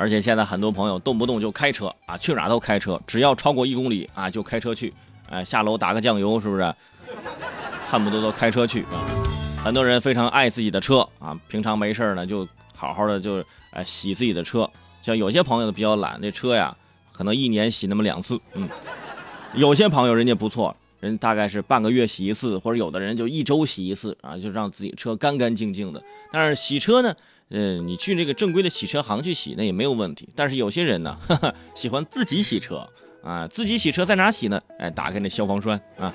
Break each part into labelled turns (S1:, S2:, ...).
S1: 而且现在很多朋友动不动就开车啊，去哪都开车，只要超过一公里啊就开车去，哎，下楼打个酱油是不是？恨不得都开车去啊。很多人非常爱自己的车啊，平常没事呢就好好的就哎洗自己的车。像有些朋友比较懒，那车呀可能一年洗那么两次，嗯。有些朋友人家不错，人大概是半个月洗一次，或者有的人就一周洗一次啊，就让自己车干干净净的。但是洗车呢，嗯，你去那个正规的洗车行去洗那也没有问题。但是有些人呢，哈哈，喜欢自己洗车啊，自己洗车在哪洗呢？哎，打开那消防栓啊。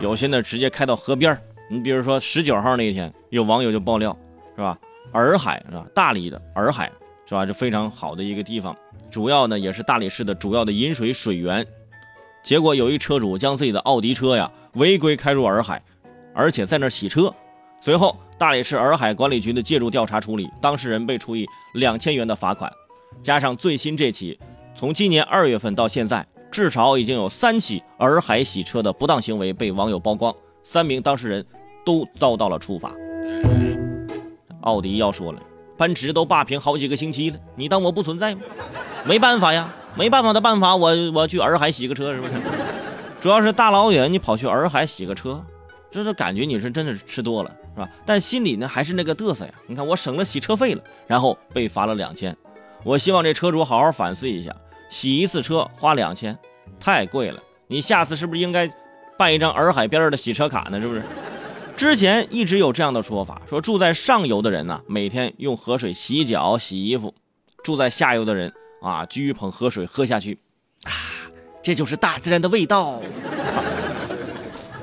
S1: 有些呢直接开到河边你比如说十九号那一天，有网友就爆料，是吧？洱海是吧？大理的洱海是吧？这非常好的一个地方，主要呢也是大理市的主要的饮水水源。结果有一车主将自己的奥迪车呀违规开入洱海，而且在那洗车。随后，大理市洱海管理局的介入调查处理，当事人被处以两千元的罚款。加上最新这起，从今年二月份到现在，至少已经有三起洱海洗车的不当行为被网友曝光，三名当事人都遭到了处罚。奥迪要说了，奔驰都霸屏好几个星期了，你当我不存在吗？没办法呀。没办法的办法，我我去洱海洗个车是不是？主要是大老远你跑去洱海洗个车，这是感觉你是真的是吃多了是吧？但心里呢还是那个嘚瑟呀。你看我省了洗车费了，然后被罚了两千。我希望这车主好好反思一下，洗一次车花两千，太贵了。你下次是不是应该办一张洱海边的洗车卡呢？是不是？之前一直有这样的说法，说住在上游的人呢，每天用河水洗脚、洗衣服；住在下游的人。啊，掬一捧河水喝下去，啊，这就是大自然的味道。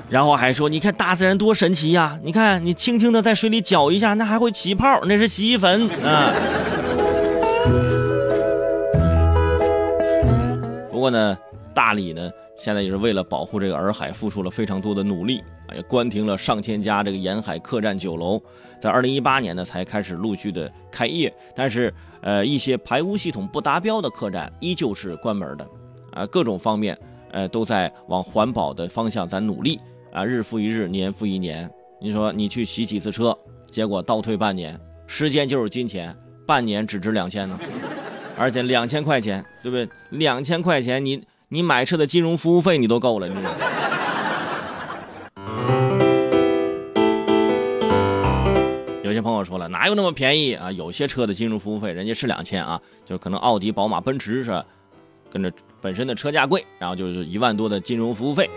S1: 然后还说，你看大自然多神奇呀！你看，你轻轻的在水里搅一下，那还会起泡，那是洗衣粉啊。不过呢，大理呢，现在也是为了保护这个洱海，付出了非常多的努力，也关停了上千家这个沿海客栈酒楼，在二零一八年呢，才开始陆续的开业，但是。呃，一些排污系统不达标的客栈依旧是关门的，啊，各种方面，呃，都在往环保的方向在努力啊，日复一日，年复一年。你说你去洗几次车，结果倒退半年，时间就是金钱，半年只值两千呢，而且两千块钱，对不对？两千块钱，你你买车的金融服务费你都够了，你有些朋友说了，哪有那么便宜啊？有些车的金融服务费人家是两千啊，就是可能奥迪、宝马、奔驰是跟着本身的车价贵，然后就是一万多的金融服务费。